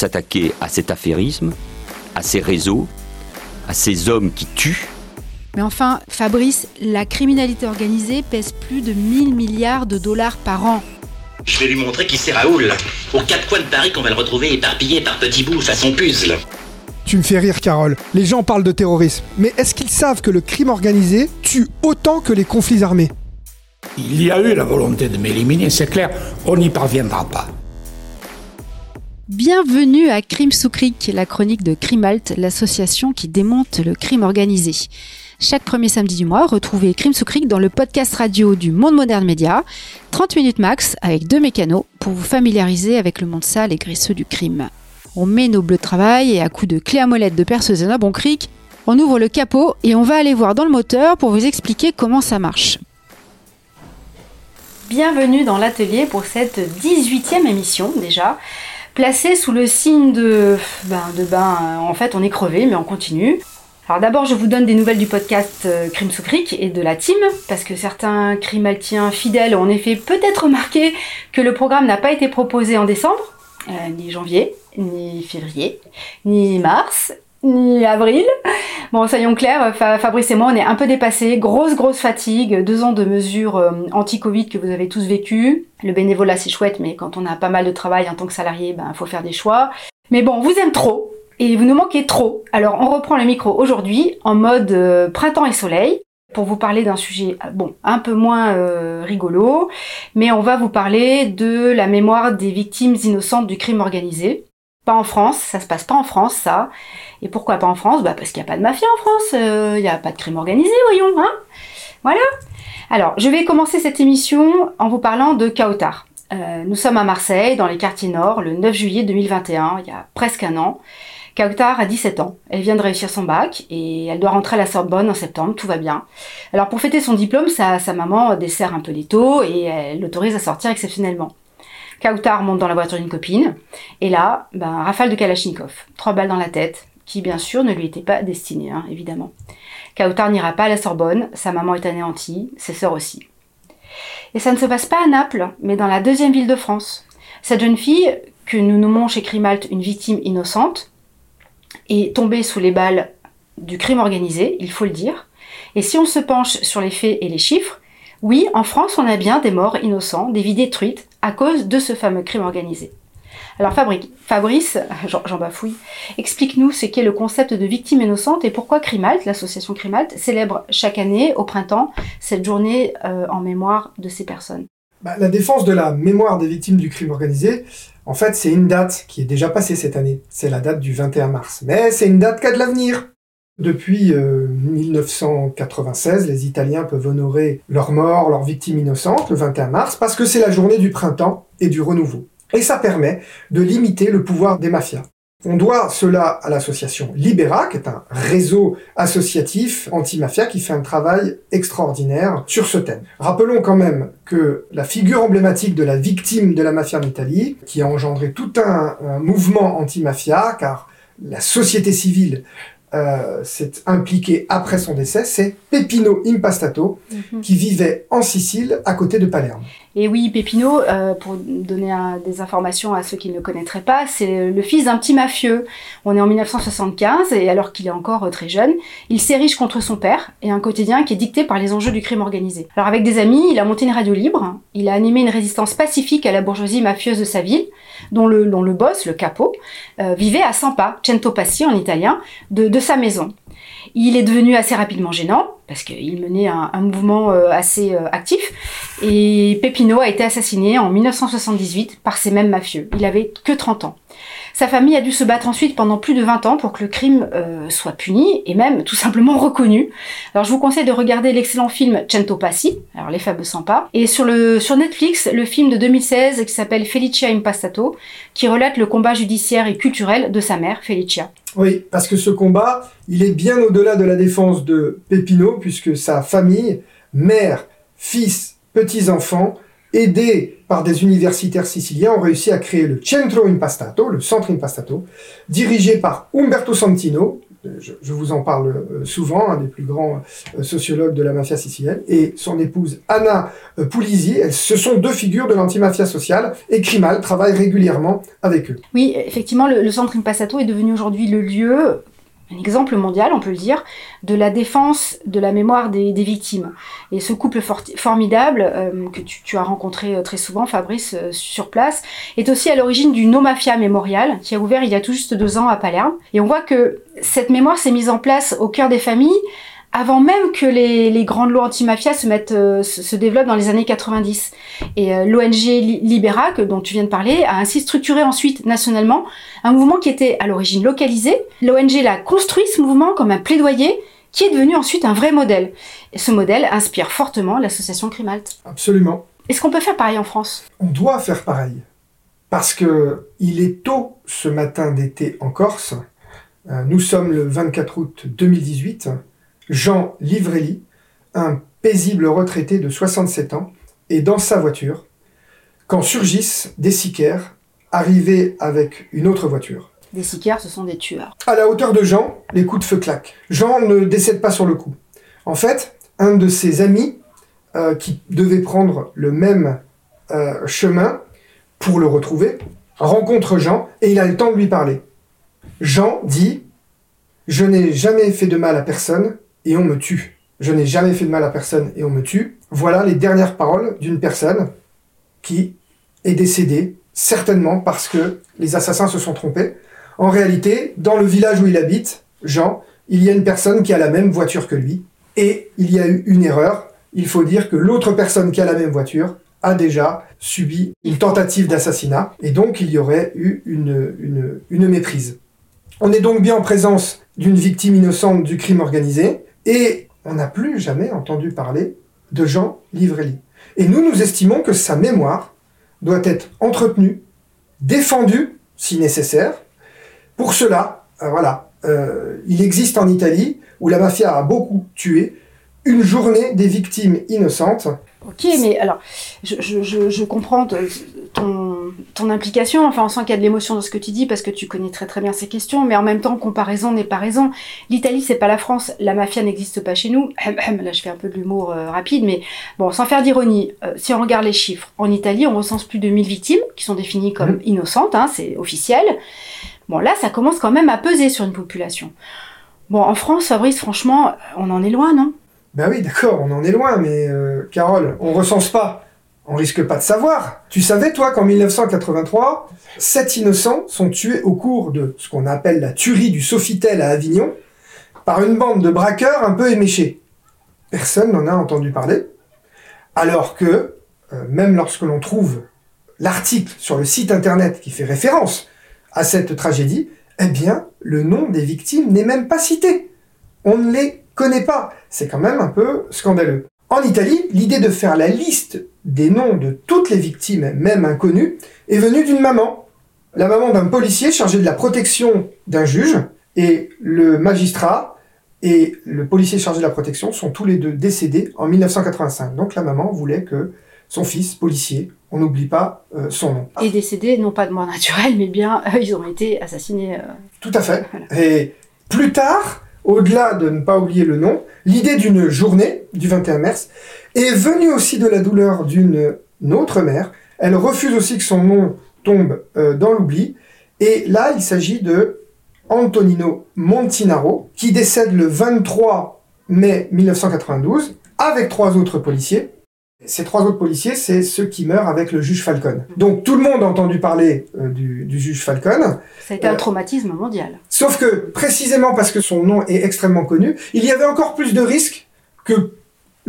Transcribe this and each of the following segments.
s'attaquer à cet affairisme, à ces réseaux, à ces hommes qui tuent. Mais enfin, Fabrice, la criminalité organisée pèse plus de 1000 milliards de dollars par an. Je vais lui montrer qui c'est Raoul. Aux quatre coins de Paris qu'on va le retrouver éparpillé par petits bouts façon puzzle. Tu me fais rire, Carole. Les gens parlent de terrorisme. Mais est-ce qu'ils savent que le crime organisé tue autant que les conflits armés? Il y a eu la volonté de m'éliminer, c'est clair. On n'y parviendra pas. Bienvenue à Crime sous Cric, la chronique de Crimalt, l'association qui démonte le crime organisé. Chaque premier samedi du mois, retrouvez Crime sous Cric dans le podcast radio du Monde Moderne Média. 30 minutes max avec deux mécanos pour vous familiariser avec le monde sale et graisseux du crime. On met nos bleus de travail et à coups de clé à molette de perceuse et un bon cric, on ouvre le capot et on va aller voir dans le moteur pour vous expliquer comment ça marche. Bienvenue dans l'atelier pour cette 18e émission déjà, placée sous le signe de ben, de ben en fait on est crevé mais on continue. Alors d'abord, je vous donne des nouvelles du podcast euh, Crime sous et de la team, parce que certains crimaltiens fidèles ont en effet peut-être remarqué que le programme n'a pas été proposé en décembre, euh, ni janvier, ni février, ni mars, ni avril. Bon, soyons clairs, Fabrice et moi, on est un peu dépassés. Grosse, grosse fatigue. Deux ans de mesures euh, anti-Covid que vous avez tous vécues. Le bénévolat, c'est chouette, mais quand on a pas mal de travail en tant que salarié, ben, faut faire des choix. Mais bon, vous aime trop et vous nous manquez trop. Alors on reprend le micro aujourd'hui en mode euh, printemps et soleil pour vous parler d'un sujet euh, bon un peu moins rigolo, mais on va vous parler de la mémoire des victimes innocentes du crime organisé. En France, ça se passe pas en France ça. Et pourquoi pas en France? Bah parce qu'il n'y a pas de mafia en France, il n'y a pas de crime organisé, voyons, hein Voilà. Alors, je vais commencer cette émission en vous parlant de Kautar. nous sommes à Marseille, dans les quartiers nord, le 9 juillet 2021, il y a presque un an. Kautar a 17 ans. Elle vient de réussir son bac et elle doit rentrer à la Sorbonne en septembre, tout va bien. Alors pour fêter son diplôme, sa, maman dessert un peu les taux et elle l'autorise à sortir exceptionnellement. Kautar monte dans la voiture d'une copine et là, ben, rafale de Kalachnikov, trois balles dans la tête, qui bien sûr ne lui étaient pas destinées, hein, évidemment. Kautar n'ira pas à la Sorbonne, sa maman est anéantie, ses sœurs aussi. Et ça ne se passe pas à Naples, mais dans la deuxième ville de France. Cette jeune fille, que nous nommons chez Crimalt une victime innocente, est tombé sous les balles du crime organisé, il faut le dire. Et si on se penche sur les faits et les chiffres, oui, en France, on a bien des morts innocents, des vies détruites à cause de ce fameux crime organisé. Alors Fabrice, j'en bafouille, explique-nous ce qu'est le concept de victime innocente et pourquoi Crimalt, l'association Crimalt, célèbre chaque année, au printemps, cette journée euh, en mémoire de ces personnes. Bah, la défense de la mémoire des victimes du crime organisé, en fait, c'est une date qui est déjà passée cette année. C'est la date du 21 mars. Mais c'est une date qui a de l'avenir. Depuis 1996, euh, les Italiens peuvent honorer leurs morts, leurs victimes innocentes, le 21 mars, parce que c'est la journée du printemps et du renouveau. Et ça permet de limiter le pouvoir des mafias. On doit cela à l'association Libera, qui est un réseau associatif anti-mafia qui fait un travail extraordinaire sur ce thème. Rappelons quand même que la figure emblématique de la victime de la mafia en Italie, qui a engendré tout un, un mouvement anti-mafia, car la société civile euh, s'est impliqué après son décès, c'est Peppino Impastato, mhm. qui vivait en Sicile, à côté de Palerme. Et oui, Peppino, euh, pour donner des informations à ceux qui ne le connaîtraient pas, c'est le fils d'un petit mafieux. On est en 1975, et alors qu'il est encore euh, très jeune, il s'érige contre son père, et un quotidien qui est dicté par les enjeux du crime organisé. Alors avec des amis, il a monté une radio libre, il a animé une résistance pacifique à la bourgeoisie mafieuse de sa ville, dont le, dont le boss, le capo, vivait à 100 pas, Cento Passi en italien, de, de sa maison. Il est devenu assez rapidement gênant parce qu'il menait un, mouvement euh, assez euh, actif. Et Pepino a été assassiné en 1978 par ces mêmes mafieux. Il avait que 30 ans. Sa famille a dû se battre ensuite pendant plus de 20 ans pour que le crime euh, soit puni et même tout simplement reconnu. Alors je vous conseille de regarder l'excellent film Cento Passi, alors les fameux 100 pas, et sur, sur Netflix le film de 2016 qui s'appelle Felicia Impastato, qui relate le combat judiciaire et culturel de sa mère, Felicia. Oui, parce que ce combat, il est bien au-delà de la défense de Pepino, puisque sa famille, mère, fils, petits-enfants, aidés par des universitaires siciliens, ont réussi à créer le Centro Impastato, le Centre Impastato, dirigé par Umberto Santino, je, je vous en parle euh, souvent, un des plus grands euh, sociologues de la mafia sicilienne, et son épouse Anna euh, Pulisi. Ce sont deux figures de l'antimafia sociale, et Crimal travaille régulièrement avec eux. Oui, effectivement, le, le centre Impassato est devenu aujourd'hui le lieu, un exemple mondial, on peut le dire, de la défense de la mémoire des, victimes. Et ce couple formidable, euh, que tu, as rencontré euh, très souvent, Fabrice, euh, sur place, est aussi à l'origine du No Mafia Mémorial, qui a ouvert il y a tout juste deux ans à Palerme. Et on voit que cette mémoire s'est mise en place au cœur des familles, avant même que les, les grandes lois anti-mafia se, mettent, euh, se, se développent dans les années 90. Et euh, l'ONG Li- Libera, que, dont tu viens de parler, a ainsi structuré ensuite nationalement un mouvement qui était à l'origine localisé. L'ONG l'a construit ce mouvement comme un plaidoyer qui est devenu ensuite un vrai modèle. Et ce modèle inspire fortement l'association Crimalt. Absolument. Est-ce qu'on peut faire pareil en France? On doit faire pareil. Parce que il est tôt ce matin d'été en Corse. Euh, Nous sommes le 24 août 2018. Jean Livrelli, un paisible retraité de 67 ans, est dans sa voiture quand surgissent des sicaires arrivés avec une autre voiture. Des sicaires, ce sont des tueurs. À la hauteur de Jean, les coups de feu claquent. Jean ne décède pas sur le coup. En fait, un de ses amis euh, qui devait prendre le même euh, chemin pour le retrouver rencontre Jean et il a le temps de lui parler. Jean dit Je n'ai jamais fait de mal à personne et on me tue. Je n'ai jamais fait de mal à personne et on me tue. Voilà les dernières paroles d'une personne qui est décédée, certainement parce que les assassins se sont trompés. En réalité, dans le village où il habite, Jean, il y a une personne qui a la même voiture que lui, et il y a eu une erreur. Il faut dire que l'autre personne qui a la même voiture a déjà subi une tentative d'assassinat, et donc il y aurait eu une, une, une méprise. On est donc bien en présence d'une victime innocente du crime organisé, et on n'a plus jamais entendu parler de Jean Livrelli. Et nous, nous estimons que sa mémoire doit être entretenue, défendue, si nécessaire. Pour cela, euh, voilà, euh, il existe en Italie, où la mafia a beaucoup tué, une journée des victimes innocentes. Ok, mais alors, je, comprends ton, ton implication, enfin on sent qu'il y a de l'émotion dans ce que tu dis parce que tu connais très très bien ces questions, mais en même temps, comparaison n'est pas raison. L'Italie, c'est pas la France, la mafia n'existe pas chez nous. Là, je fais un peu de l'humour euh, rapide, mais bon, sans faire d'ironie, euh, si on regarde les chiffres, en Italie, on recense plus de 1000 victimes qui sont définies comme Mhm. innocentes, hein, c'est officiel. Bon, là, ça commence quand même à peser sur une population. Bon, en France, Fabrice, franchement, on en est loin, non? Ben oui, d'accord, on en est loin, mais euh, Carole, on recense pas. On risque pas de savoir. Tu savais, toi, qu'en 1983, sept innocents sont tués au cours de ce qu'on appelle la tuerie du Sofitel à Avignon par une bande de braqueurs un peu éméchés. Personne n'en a entendu parler. Alors que, euh, même lorsque l'on trouve l'article sur le site internet qui fait référence à cette tragédie, eh bien, le nom des victimes n'est même pas cité. On ne les connaît pas. C'est quand même un peu scandaleux. En Italie, l'idée de faire la liste des noms de toutes les victimes, même inconnues, est venue d'une maman. La maman d'un policier chargé de la protection d'un juge, et le magistrat et le policier chargé de la protection sont tous les deux décédés en 1985. Donc la maman voulait que son fils, policier, on n'oublie pas euh, son nom. Et décédés, non pas de mort naturelle, mais bien, euh, ils ont été assassinés. euh, Tout à fait. Voilà. Et plus tard, au-delà de ne pas oublier le nom, l'idée d'une journée du 21 mars est venue aussi de la douleur d'une autre mère. Elle refuse aussi que son nom tombe euh, dans l'oubli. Et là, il s'agit de Antonino Montinaro, qui décède le 23 mai 1992 avec trois autres policiers. Ces trois autres policiers, c'est ceux qui meurent avec le juge Falcon. Donc tout le monde a entendu parler euh, du, du juge Falcon. Ça a été Euh, un traumatisme mondial. Sauf que, précisément parce que son nom est extrêmement connu, il y avait encore plus de risques que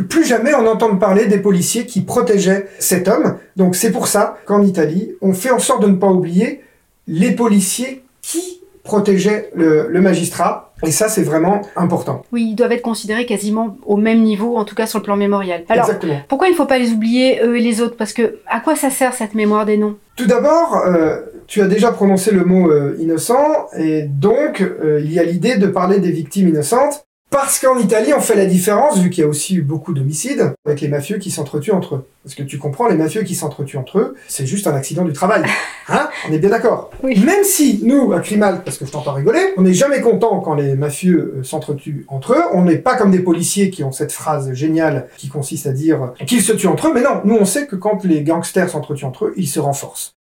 plus jamais on entende parler des policiers qui protégeaient cet homme. Donc c'est pour ça qu'en Italie, on fait en sorte de ne pas oublier les policiers qui protégeaient le, le magistrat. Et ça, c'est vraiment important. Oui, ils doivent être considérés quasiment au même niveau, en tout cas sur le plan mémorial. Alors, Exactement. pourquoi il ne faut pas les oublier, eux et les autres? Parce que à quoi ça sert cette mémoire des noms? Tout d'abord, euh, tu as déjà prononcé le mot euh, innocent, et donc euh, il y a l'idée de parler des victimes innocentes. Parce qu'en Italie, on fait la différence, vu qu'il y a aussi eu beaucoup d'homicides, avec les mafieux qui s'entretuent entre eux. Parce que tu comprends, les mafieux qui s'entretuent entre eux, c'est juste un accident du travail. Hein? On est bien d'accord Oui. Même si, nous, à Crimal, parce que je t'entends rigoler, on n'est jamais content quand les mafieux euh, s'entretuent entre eux. On n'est pas comme des policiers qui ont cette phrase géniale qui consiste à dire qu'ils se tuent entre eux. Mais non, nous, on sait que quand les gangsters s'entretuent entre eux, ils se renforcent.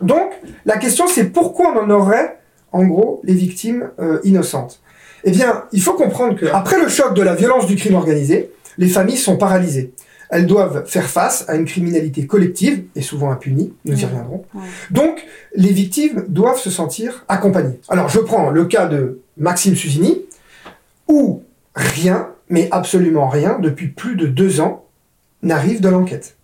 Donc, la question, c'est pourquoi on en aurait, en gros, les victimes euh, innocentes? Eh bien, il faut comprendre que après le choc de la violence du crime organisé, les familles sont paralysées. Elles doivent faire face à une criminalité collective et souvent impunie, nous y reviendrons. Ouais. Donc, les victimes doivent se sentir accompagnées. Alors, je prends le cas de Maxime Susini, où rien, mais absolument rien, depuis plus de deux ans, n'arrive de l'enquête.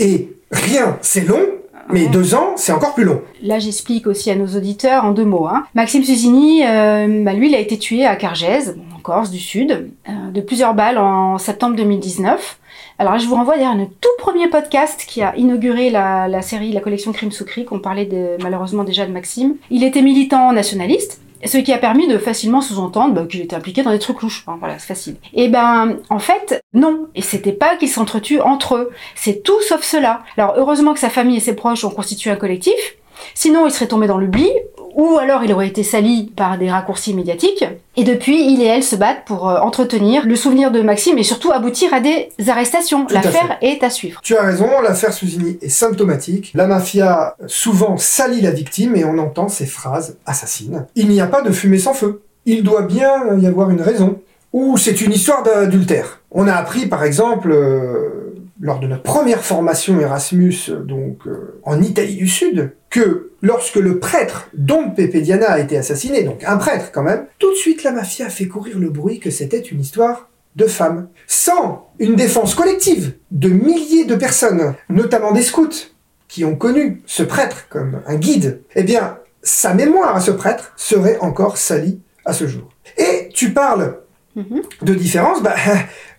Et rien, c'est long, mais deux ans, c'est encore plus long. Là, j'explique aussi à nos auditeurs en deux mots. hein. Maxime Susini, euh, bah, lui, il a été tué à Cargèse, en Corse du Sud, euh, de plusieurs balles en septembre 2019. Alors, je vous renvoie à notre tout premier podcast qui a inauguré la, la série, la collection Crime sous Cric. On parlait de, malheureusement déjà de Maxime. Il était militant nationaliste. Ce qui a permis de facilement sous-entendre bah, qu'il était impliqué dans des trucs louches. Voilà, c'est facile. Et ben, en fait, non. Et c'était pas qu'ils s'entretuent entre eux. C'est tout sauf cela. Alors, heureusement que sa famille et ses proches ont constitué un collectif. Sinon, il serait tombé dans l'oubli, ou alors il aurait été sali par des raccourcis médiatiques. Et depuis, il et elle se battent pour euh, entretenir le souvenir de Maxime et surtout aboutir à des arrestations. L'affaire est à suivre. Tu as raison, l'affaire Susini est symptomatique. La mafia souvent salit la victime et on entend ces phrases assassines. Il n'y a pas de fumée sans feu. Il doit bien y avoir une raison. Ou c'est une histoire d'adultère. On a appris par exemple euh, lors de notre première formation Erasmus, euh, donc euh, en Italie du Sud, que lorsque le prêtre Don Pepe Diana a été assassiné, donc un prêtre quand même, tout de suite la mafia a fait courir le bruit que c'était une histoire de femmes. Sans une défense collective de milliers de personnes, notamment des scouts, qui ont connu ce prêtre comme un guide, eh bien, sa mémoire à ce prêtre serait encore salie à ce jour. Et tu parles Mhm. de différence, bah,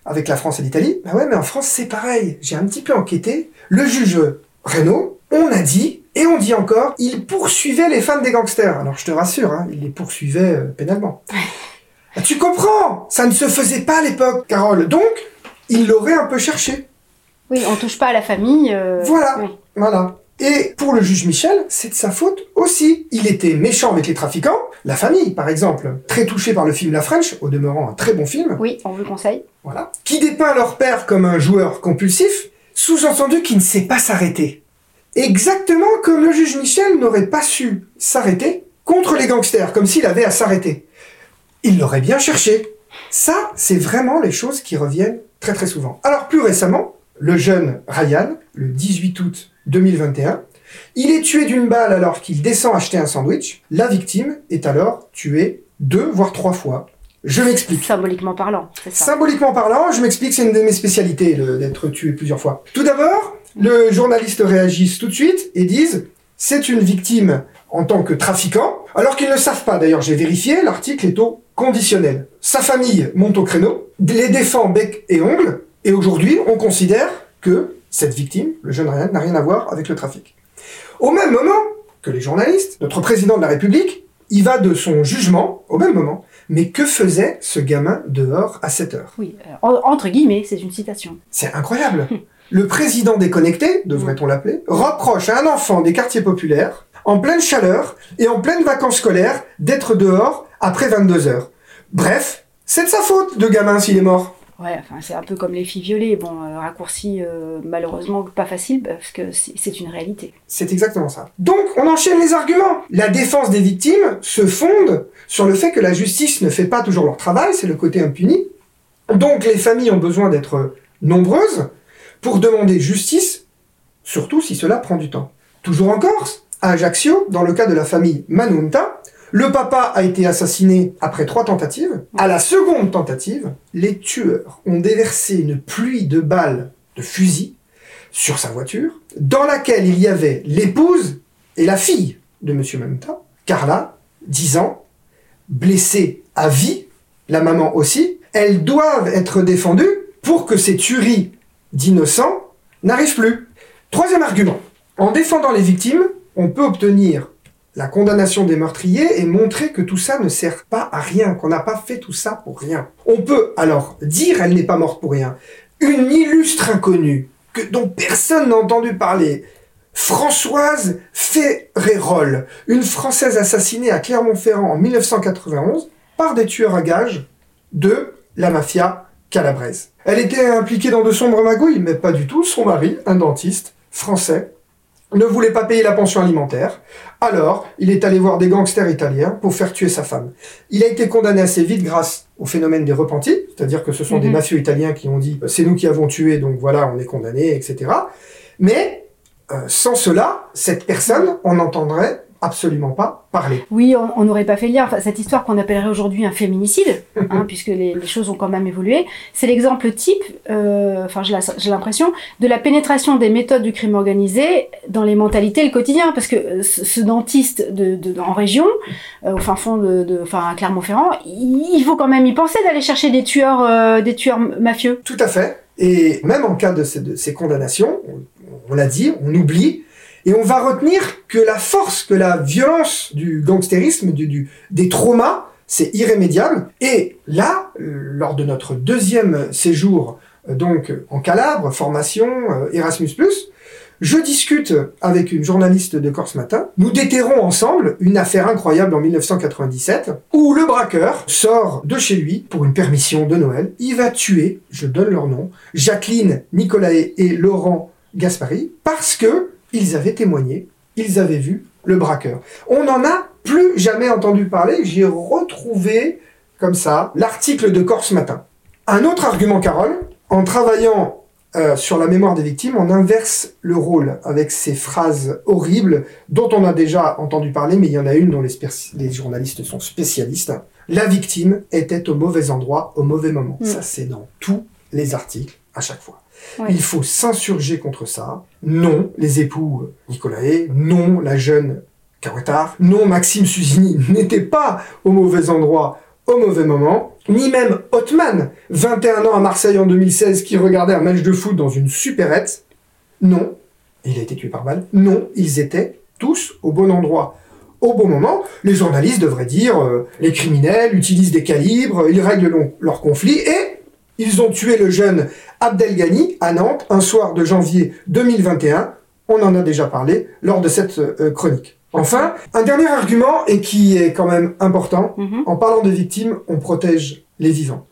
avec la France et l'Italie, bah ouais, mais en France c'est pareil. J'ai un petit peu enquêté. Le juge Renault, on a dit, et on dit encore, il poursuivait les femmes des gangsters. Alors je te rassure, hein, il les poursuivait euh, pénalement. Ah, tu comprends Ça ne se faisait pas à l'époque, Carole. Donc, il l'aurait un peu cherché. Oui, on touche pas à la famille. euh, Voilà. oui. Voilà. Et pour le juge Michel, c'est de sa faute aussi. Il était méchant avec les trafiquants, la famille par exemple, très touchée par le film La French, au demeurant un très bon film, Oui, on vous le conseille. voilà, qui dépeint leur père comme un joueur compulsif, sous-entendu qui ne sait pas s'arrêter. Exactement comme le juge Michel n'aurait pas su s'arrêter contre les gangsters, comme s'il avait à s'arrêter. Il l'aurait bien cherché. Ça, c'est vraiment les choses qui reviennent très très souvent. Alors plus récemment, le jeune Ryan, le 18 août 2021, il est tué d'une balle alors qu'il descend acheter un sandwich. La victime est alors tuée deux voire trois fois. Je m'explique. Symboliquement parlant, c'est ça. Symboliquement parlant, je m'explique, c'est une de mes spécialités d'être tué plusieurs fois. Tout d'abord, le journaliste réagissent tout de suite et disent c'est une victime en tant que trafiquant, alors qu'ils ne savent pas. D'ailleurs, j'ai vérifié, l'article est au conditionnel. Sa famille monte au créneau, les défend bec et ongles, et aujourd'hui, on considère que cette victime, le jeune Ryan, n'a rien à voir avec le trafic. Au même moment que les journalistes, notre président de la République, il va de son jugement, au même moment, mais que faisait ce gamin dehors à 7 heures? Oui, euh, en- entre guillemets, c'est une citation. C'est incroyable. Le président déconnecté, devrait-on l'appeler, reproche à un enfant des quartiers populaires, en pleine chaleur et en pleine vacances scolaires, d'être dehors après 22 heures. Bref, c'est de sa faute de gamin s'il est mort. Ouais, enfin, c'est un peu comme les filles violées. Bon, euh, raccourci, euh, malheureusement, pas facile, parce que c'est une réalité. C'est exactement ça. Donc, on enchaîne les arguments. La défense des victimes se fonde sur le fait que la justice ne fait pas toujours leur travail, c'est le côté impuni. Donc, les familles ont besoin d'être nombreuses pour demander justice, surtout si cela prend du temps. Toujours en Corse, à Ajaccio, dans le cas de la famille Manunta, le papa a été assassiné après trois tentatives. À la seconde tentative, les tueurs ont déversé une pluie de balles de fusil sur sa voiture, dans laquelle il y avait l'épouse et la fille de M. Manunta, Carla, 10 ans, blessée à vie, la maman aussi. Elles doivent être défendues pour que ces tueries d'innocents n'arrivent plus. Troisième argument. En défendant les victimes, on peut obtenir la condamnation des meurtriers et montrer que tout ça ne sert pas à rien, qu'on n'a pas fait tout ça pour rien. On peut alors dire elle n'est pas morte pour rien. Une illustre inconnue dont personne n'a entendu parler, Françoise Ferrérol, une Française assassinée à Clermont-Ferrand en 1991 par des tueurs à gages de la mafia calabraise. Elle était impliquée dans de sombres magouilles, mais pas du tout. Son mari, un dentiste français, ne voulait pas payer la pension alimentaire. Alors, il est allé voir des gangsters italiens pour faire tuer sa femme. Il a été condamné assez vite grâce au phénomène des repentis, c'est-à-dire que ce sont des Mhm. mafieux italiens qui ont dit c'est nous qui avons tué, donc voilà, on est condamné, etc. Mais euh, sans cela, cette personne, on n'entendrait absolument pas parler. Oui, on n'aurait pas fait lire enfin, cette histoire qu'on appellerait aujourd'hui un féminicide, hein, puisque les, les choses ont quand même évolué. C'est l'exemple type, euh, enfin j'ai l'impression, de la pénétration des méthodes du crime organisé dans les mentalités le quotidien, parce que euh, ce, dentiste de, de- en région, euh, au fin fond de, de- enfin à Clermont-Ferrand, il, il faut quand même y penser d'aller chercher des tueurs, euh, des tueurs mafieux. Tout à fait. Et même en cas de ces, condamnations, on, on l'a dit, on oublie, et on va retenir que la force, que la violence du gangstérisme, des traumas, c'est irrémédiable. Et là, euh, lors de notre deuxième séjour, euh, donc en Calabre, formation euh, Erasmus+, je discute avec une journaliste de Corse Matin. Nous déterrons ensemble une affaire incroyable en 1997 où le braqueur sort de chez lui pour une permission de Noël. Il va tuer, je donne leur nom, Jacqueline Nicolae et Laurent Gaspari parce que ils avaient témoigné, ils avaient vu le braqueur. On n'en a plus jamais entendu parler. J'ai retrouvé comme ça l'article de Corse Matin. Un autre argument, Carole, en travaillant euh, sur la mémoire des victimes, on inverse le rôle avec ces phrases horribles dont on a déjà entendu parler, mais il y en a une dont les, journalistes sont spécialistes. La victime était au mauvais endroit au mauvais moment. Mm. Ça, c'est dans tous les articles à chaque fois. Ouais. Il faut s'insurger contre ça. Non, les époux euh, Nicolae, non, la jeune Kawatar, non, Maxime Suzini n'était pas au mauvais endroit au mauvais moment, ni même Hotman, 21 ans à Marseille en 2016, qui regardait un match de foot dans une supérette. Non, il a été tué par balle. Non, ils étaient tous au bon endroit. Au bon moment, les journalistes devraient dire euh, les criminels utilisent des calibres, ils règlent leurs conflits et ils ont tué le jeune Abdelghani à Nantes un soir de janvier 2021. On en a déjà parlé lors de cette euh, chronique. Enfin, un dernier argument et qui est quand même important, Mhm. en parlant des victimes, on protège les vivants.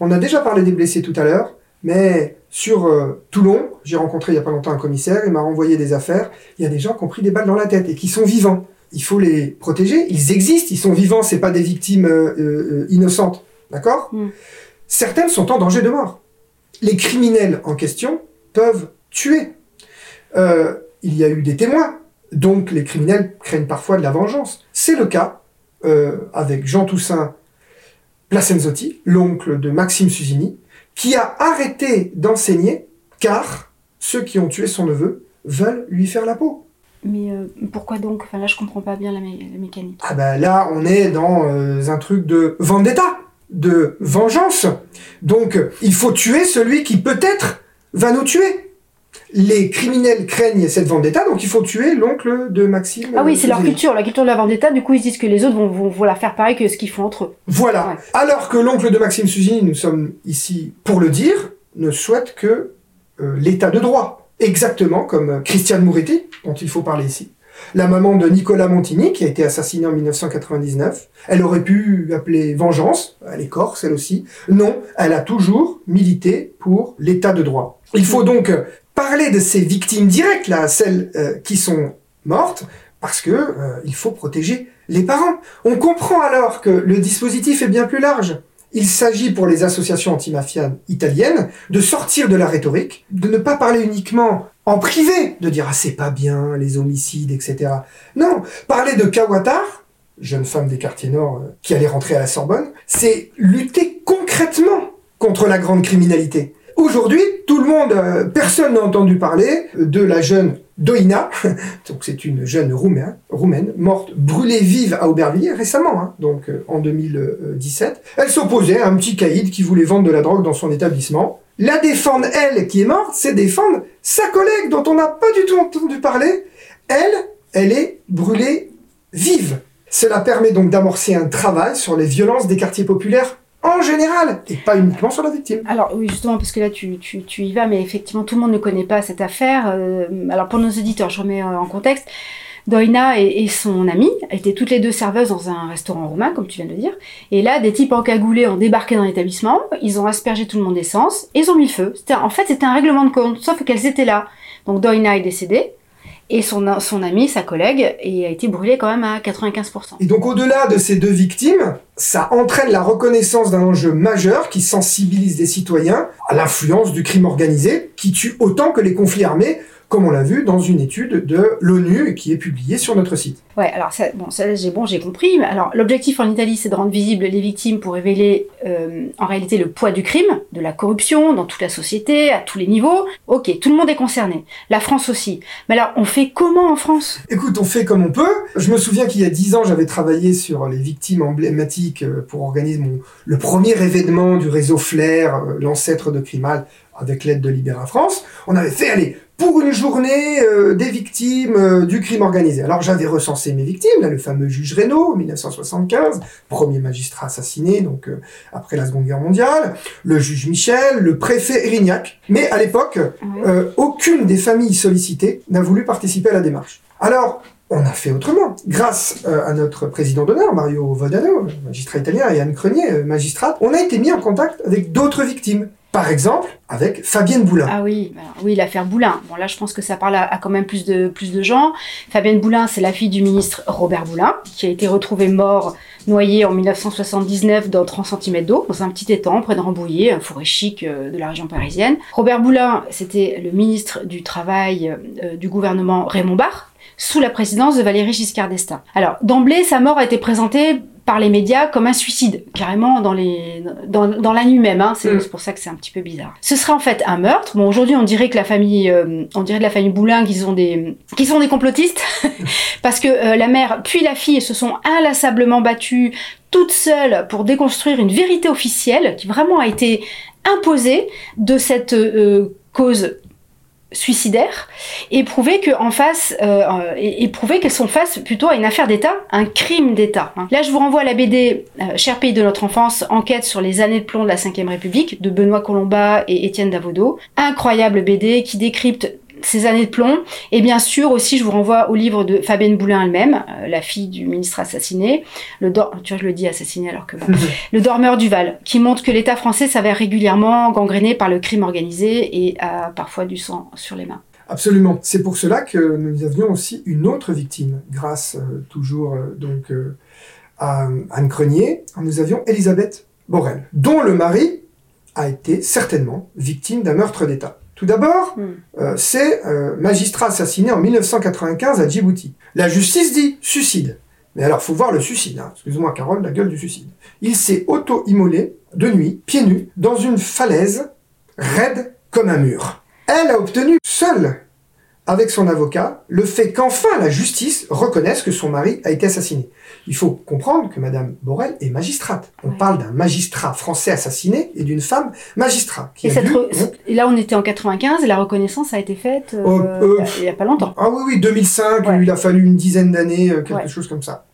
On a déjà parlé des blessés tout à l'heure, mais sur euh, Toulon, j'ai rencontré il y a pas longtemps un commissaire, il m'a renvoyé des affaires, il y a des gens qui ont pris des balles dans la tête et qui sont vivants. Il faut les protéger, ils existent, ils sont vivants, c'est pas des victimes euh, euh, innocentes, d'accord? Mm. Certaines sont en danger de mort. Les criminels en question peuvent tuer. Euh, il y a eu des témoins, donc les criminels craignent parfois de la vengeance. C'est le cas euh, avec Jean Toussaint Placenzotti, l'oncle de Maxime Susini, qui a arrêté d'enseigner car ceux qui ont tué son neveu veulent lui faire la peau. Mais euh, pourquoi donc? Enfin là, je comprends pas bien la, mé- la mécanique. Ah ben là, on est dans euh, un truc de vendetta, de vengeance. Donc, euh, il faut tuer celui qui peut-être va nous tuer. Les criminels craignent cette vendetta, donc il faut tuer l'oncle de Maxime. Ah oui, c'est leur culture, la culture de la vendetta. Du coup, ils se disent que les autres vont, vont, vont la faire pareil que ce qu'ils font entre eux. Voilà. Ouais. Alors que l'oncle de Maxime Susini, nous sommes ici pour le dire, ne souhaite que euh, l'état de droit. Exactement comme euh, Christiane Moretti, dont il faut parler ici. La maman de Nicolas Montigny, qui a été assassiné en 1999. Elle aurait pu appeler vengeance. Elle est corse, elle aussi. Non, elle a toujours milité pour l'état de droit. Il faut donc parler de ces victimes directes, là, celles euh, qui sont mortes, parce que euh, il faut protéger les parents. On comprend alors que le dispositif est bien plus large. Il s'agit pour les associations antimafianes italiennes de sortir de la rhétorique, de ne pas parler uniquement en privé, de dire ah c'est pas bien les homicides, etc. Non, parler de Kawatar, jeune femme des quartiers nord euh, qui allait rentrer à la Sorbonne, c'est lutter concrètement contre la grande criminalité. Aujourd'hui, tout le monde, euh, personne n'a entendu parler de la jeune Doina, donc c'est une jeune roumaine, roumaine, morte brûlée vive à Aubervilliers récemment, hein, donc euh, en 2017. Elle s'opposait à un petit caïd qui voulait vendre de la drogue dans son établissement. La défendre, elle, qui est morte, c'est défendre sa collègue dont on n'a pas du tout entendu parler. Elle, elle est brûlée vive. Cela permet donc d'amorcer un travail sur les violences des quartiers populaires en général, et pas uniquement sur la victime. Alors oui, justement, parce que là tu, y vas, mais effectivement tout le monde ne connaît pas cette affaire. Euh, alors pour nos auditeurs, je remets euh, en contexte. Doina et, son amie étaient toutes les deux serveuses dans un restaurant roumain, comme tu viens de le dire. Et là, des types encagoulés ont débarqué dans l'établissement, ils ont aspergé tout le monde d'essence, et ils ont mis feu. En fait, c'était un règlement de compte, sauf qu'elles étaient là. Donc Doina est décédée, et son, son ami, sa collègue, a été brûlé quand même à 95%. Et donc au-delà de ces deux victimes, ça entraîne la reconnaissance d'un enjeu majeur qui sensibilise les citoyens à l'influence du crime organisé, qui tue autant que les conflits armés, comme on l'a vu dans une étude de l'ONU qui est publiée sur notre site. Ouais, alors ça, bon, ça j'ai bon, j'ai compris. Mais alors l'objectif en Italie, c'est de rendre visibles les victimes pour révéler euh, en réalité le poids du crime, de la corruption dans toute la société, à tous les niveaux. Ok, tout le monde est concerné. La France aussi. Mais alors, on fait comment en France? Écoute, on fait comme on peut. Je me souviens qu'il y a dix ans, j'avais travaillé sur les victimes emblématiques euh, pour organiser mon, le premier événement du réseau Flair, euh, l'ancêtre de Crimal, avec l'aide de Libéra France. On avait fait, allez, pour une journée euh, des victimes euh, du crime organisé. Alors j'avais recensé mes victimes, là, le fameux juge Reynaud, 1975, premier magistrat assassiné, donc euh, après la Seconde Guerre mondiale, le juge Michel, le préfet Erignac. Mais à l'époque, aucune des familles sollicitées n'a voulu participer à la démarche. Alors, on a fait autrement. Grâce à notre président d'honneur, Mario Vodano, magistrat italien, et Anne Crenier, magistrate, on a été mis en contact avec d'autres victimes. Par exemple, avec Fabienne Boulin. Ah oui, oui, l'affaire Boulin. Bon là, je pense que ça parle à, quand même plus de gens. Fabienne Boulin, c'est la fille du ministre Robert Boulin, qui a été retrouvé mort, noyé en 1979 dans 30 cm d'eau, dans un petit étang près de Rambouillet, un forêt chic euh, de la région parisienne. Robert Boulin, c'était le ministre du Travail euh, du gouvernement Raymond Barre, sous la présidence de Valéry Giscard d'Estaing. Alors, d'emblée, sa mort a été présentée par les médias comme un suicide, carrément dans, les, dans, dans la nuit même. Hein. Mm. C'est pour ça que c'est un petit peu bizarre. Ce serait en fait un meurtre. Bon, aujourd'hui, on dirait que la famille, euh, on dirait de la famille Boulin qu'ils ont des, qu'ils sont des complotistes, parce que euh, la mère puis la fille se sont inlassablement battues toutes seules pour déconstruire une vérité officielle qui vraiment a été imposée de cette euh, cause suicidaire et prouver que face euh, euh et, prouver qu'elles sont face plutôt à une affaire d'État, un crime d'État. Hein. Là, je vous renvoie à la BD euh, Cher pays de notre enfance, enquête sur les années de plomb de la Ve République de Benoît Colomba et Étienne Davodo. Incroyable BD qui décrypte ces années de plomb. Et bien sûr aussi, je vous renvoie au livre de Fabienne Boulin elle-même, euh, la fille du ministre assassiné, le tu vois, je le dis assassiné alors que le dormeur du Val, qui montre que l'État français s'avère régulièrement gangréné par le crime organisé et a parfois du sang sur les mains. Absolument. C'est pour cela que nous avions aussi une autre victime, grâce euh, toujours euh, donc à Anne Crenier. Nous avions Elisabeth Borel, dont le mari a été certainement victime d'un meurtre d'État. Tout d'abord, hmm. euh, c'est euh, magistrat assassiné en 1995 à Djibouti. La justice dit suicide. Mais alors, faut voir le suicide. Hein. Excuse-moi, Carole, la gueule du suicide. Il s'est auto-immolé de nuit, pieds nus, dans une falaise raide comme un mur. Elle a obtenu seule avec son avocat le fait qu'enfin la justice reconnaisse que son mari a été assassiné. Il faut comprendre que Madame Borel est magistrate. On parle d'un magistrat français assassiné et d'une femme magistrat. et, là, on était en 95 et la reconnaissance a été faite euh, oh, euh, il n'y a, pas longtemps. Ah oui, oui, 2005, il a fallu une dizaine d'années, euh, quelque chose comme ça.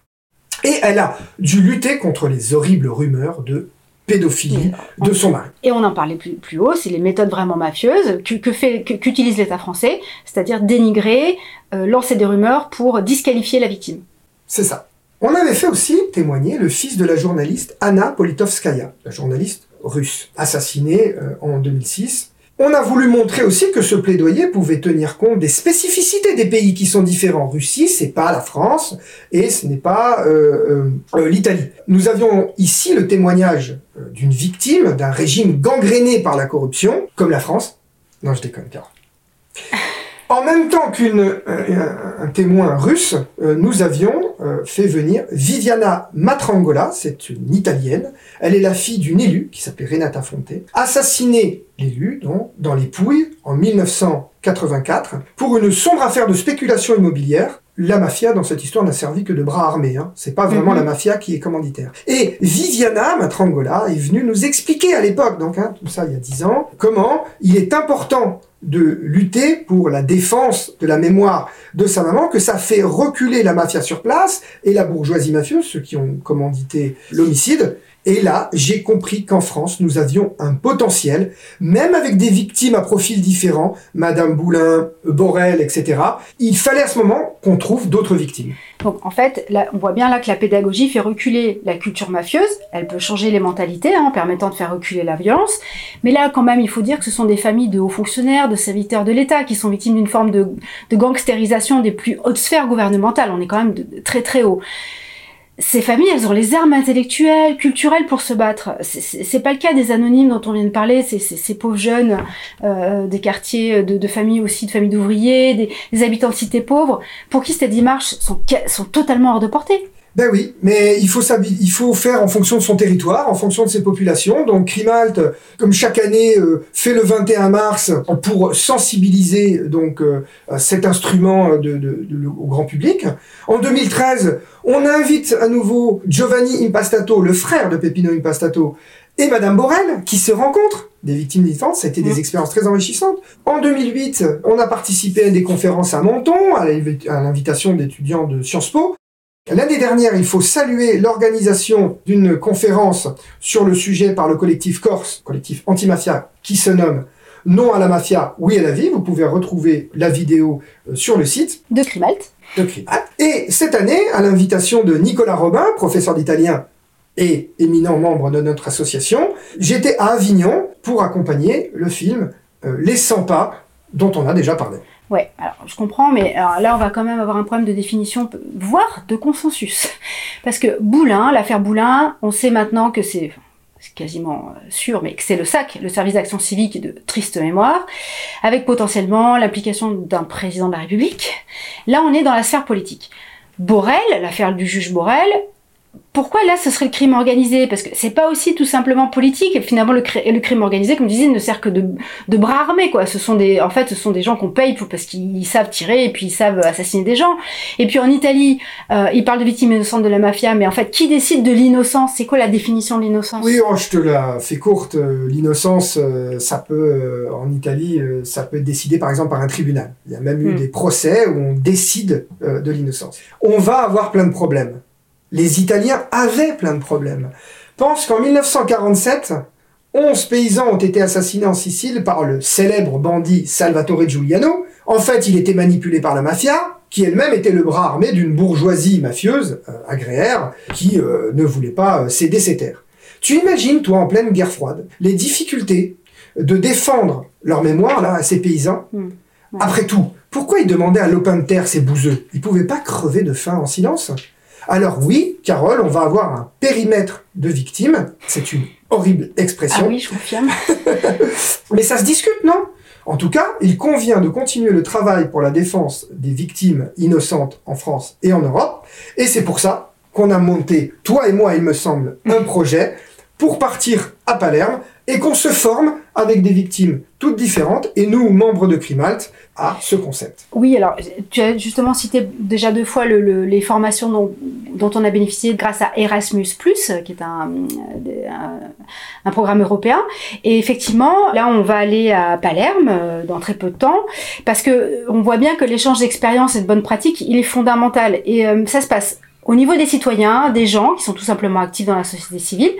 Et elle a dû lutter contre les horribles rumeurs de pédophilie de son mari. Et on en parlait plus, plus haut, c'est les méthodes vraiment mafieuses que, fait qu'utilise l'État français, c'est-à-dire dénigrer, euh, lancer des rumeurs pour disqualifier la victime. C'est ça. On avait fait aussi témoigner le fils de la journaliste Anna Politovskaya, la journaliste russe, assassinée euh, en 2006 on a voulu montrer aussi que ce plaidoyer pouvait tenir compte des spécificités des pays qui sont différents. Russie, c'est pas la France et ce n'est pas euh, euh, euh, l'Italie. Nous avions ici le témoignage d'une victime d'un régime gangréné par la corruption, comme la France. Non, je déconne. En même temps qu'un témoin russe, nous avions fait venir Viviana Matrangola, c'est une Italienne. Elle est la fille d'une élue qui s'appelait Renata Fonte, assassinée l'élu, donc, dans les Pouilles, en 1984, pour une sombre affaire de spéculation immobilière. La mafia, dans cette histoire, n'a servi que de bras armés. Hein. C'est pas vraiment mhm. la mafia qui est commanditaire. Et Viviana Matrangola est venue nous expliquer à l'époque, donc hein, tout ça il y a dix ans, comment il est important de lutter pour la défense de la mémoire de sa maman que ça fait reculer la mafia sur place et la bourgeoisie mafieuse, ceux qui ont commandité l'homicide. Et là, j'ai compris qu'en France, nous avions un potentiel, même avec des victimes à profils différents, Madame Boulin, Borel, etc. Il fallait à ce moment qu'on trouve d'autres victimes. Donc en fait, on voit bien là que la pédagogie fait reculer la culture mafieuse. Elle peut changer les mentalités hein, en permettant de faire reculer la violence. Mais là, quand même, il faut dire que ce sont des familles de hauts fonctionnaires, de serviteurs de l'État qui sont victimes d'une forme de, gangstérisation des plus hautes sphères gouvernementales. On est quand même très très haut ces familles, elles ont les armes intellectuelles, culturelles pour se battre. C'est pas le cas des anonymes dont on vient de parler, ces, ces, pauvres jeunes euh, des quartiers de, familles aussi, de familles d'ouvriers, des, habitants de cités pauvres, pour qui ces démarches sont, totalement hors de portée. Ben oui, mais il faut, faire en fonction de son territoire, en fonction de ses populations. Donc Crimalt, comme chaque année, euh, fait le 21 mars pour sensibiliser donc euh, cet instrument au grand public. En 2013, on invite à nouveau Giovanni Impastato, le frère de Peppino Impastato, et Madame Borel, qui se rencontrent des victimes d'enfance. Ça a été des expériences très enrichissantes. En 2008, on a participé à des conférences à Menton, à l'invitation d'étudiants de Sciences Po. L'année dernière, il faut saluer l'organisation d'une conférence sur le sujet par le collectif Corse, collectif anti-mafia, qui se nomme Non à la mafia, oui à la vie. Vous pouvez retrouver la vidéo euh, sur le site. De Crimalt. De Crimalt. Et cette année, à l'invitation de Nicolas Robin, professeur d'italien et éminent membre de notre association, j'étais à Avignon pour accompagner le film euh, Les 100 pas, dont on a déjà parlé. Ouais, alors je comprends, mais alors là on va quand même avoir un problème de définition, voire de consensus. Parce que Boulin, l'affaire Boulin, on sait maintenant que c'est quasiment sûr, mais que c'est le SAC, le service d'action civique de triste mémoire, avec potentiellement l'implication d'un président de la République. Là on est dans la sphère politique. Borel, l'affaire du juge Borel, pourquoi là ce serait le crime organisé? Parce que c'est pas aussi tout simplement politique. Finalement, le, le crime organisé, comme je disais, ne sert que de, de, bras armés, quoi. Ce sont des, en fait, ce sont des gens qu'on paye pour, parce qu'ils savent tirer et puis ils savent assassiner des gens. Et puis en Italie, euh, ils parlent de victimes innocentes de la mafia, mais en fait, qui décide de l'innocence? C'est quoi la définition de l'innocence? Oui, oh, je te la fais courte. L'innocence, euh, ça peut, euh, en Italie, ça peut être décidé par exemple par un tribunal. Il y a même eu Hmm. des procès où on décide de l'innocence. On va avoir plein de problèmes les Italiens avaient plein de problèmes. Pense qu'en 1947, 11 paysans ont été assassinés en Sicile par le célèbre bandit Salvatore Giuliano. En fait, il était manipulé par la mafia, qui elle-même était le bras armé d'une bourgeoisie mafieuse, euh, agréaire, qui euh, ne voulait pas euh, céder ses terres. Tu imagines, toi, en pleine guerre froide, les difficultés de défendre leur mémoire là à ces paysans? Mmh. Ouais. Après tout, pourquoi ils demandaient à lopin de terre ces bouseux? Ils pouvaient pas crever de faim en silence? Alors oui, Carole, on va avoir un périmètre de victimes. C'est une horrible expression. Ah oui, je confirme. Mais ça se discute, non? En tout cas, il convient de continuer le travail pour la défense des victimes innocentes en France et en Europe. Et c'est pour ça qu'on a monté, toi et moi, il me semble, un projet pour partir à Palerme et qu'on se forme avec des victimes toutes différentes et nous, membres de Crimalt, à ce concept. Oui, alors tu as justement cité déjà deux fois le, le, les formations dont, on a bénéficié grâce à Erasmus, qui est un, programme européen. Et effectivement, là, on va aller à Palerme euh, dans très peu de temps parce que on voit bien que l'échange d'expériences et de bonnes pratiques, il est fondamental. Et euh, ça se passe au niveau des citoyens, des gens qui sont tout simplement actifs dans la société civile.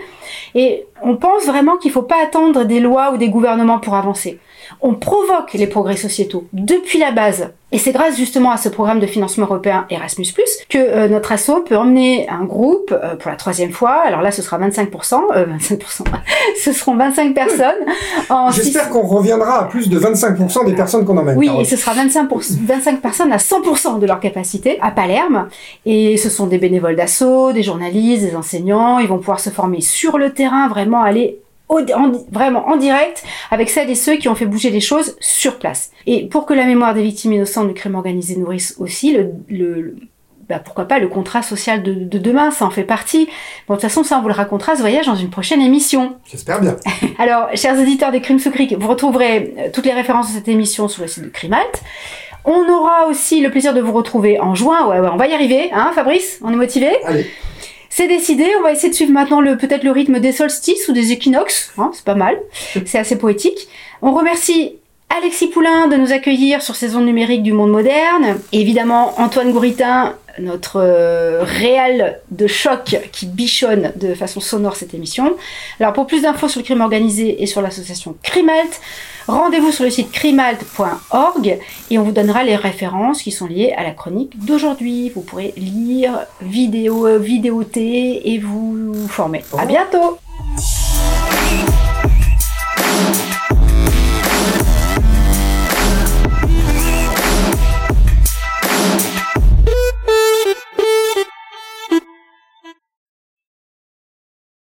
Et on pense vraiment qu'il ne faut pas attendre des lois ou des gouvernements pour avancer. On provoque les progrès sociétaux depuis la base. Et c'est grâce justement à ce programme de financement européen Erasmus+, que euh, notre asso peut emmener un groupe euh, pour la troisième fois. Alors là, ce sera 25%, euh, 25%, ce seront 25 personnes. J'espère six... qu'on reviendra à plus de 25% des personnes qu'on emmène. Oui, et ce sera 25, pour... 25 personnes à 100% de leur capacité à Palerme. Et ce sont des bénévoles d'assaut, des journalistes, des enseignants. Ils vont pouvoir se former sur le terrain, vraiment aller au, en, vraiment en direct avec celles et ceux qui ont fait bouger les choses sur place. Et pour que la mémoire des victimes innocentes du crime organisé nourrisse aussi le, le bah pourquoi pas le contrat social de, de, demain, ça en fait partie. Bon, de toute façon, ça on vous le racontera ce voyage dans une prochaine émission. J'espère bien. Alors, chers auditeurs des Crimes sous Cric, vous retrouverez euh, toutes les références de cette émission sur le site de Crimalt. On aura aussi le plaisir de vous retrouver en juin. Ouais, ouais, on va y arriver, hein, Fabrice? On est motivé Allez. C'est décidé, on va essayer de suivre maintenant le peut-être le rythme des solstices ou des équinoxes, hein, c'est pas mal, c'est assez poétique. On remercie Alexis Poulain de nous accueillir sur ces ondes numériques du monde moderne. évidemment, Antoine Gouritin, notre euh, réel de choc qui bichonne de façon sonore cette émission. Alors pour plus d'infos sur le crime organisé et sur l'association Crimalt, Rendez-vous sur le site crimalt.org et on vous donnera les références qui sont liées à la chronique d'aujourd'hui. Vous pourrez lire, vidéo, euh, vidéoter et vous former. À oh. bientôt!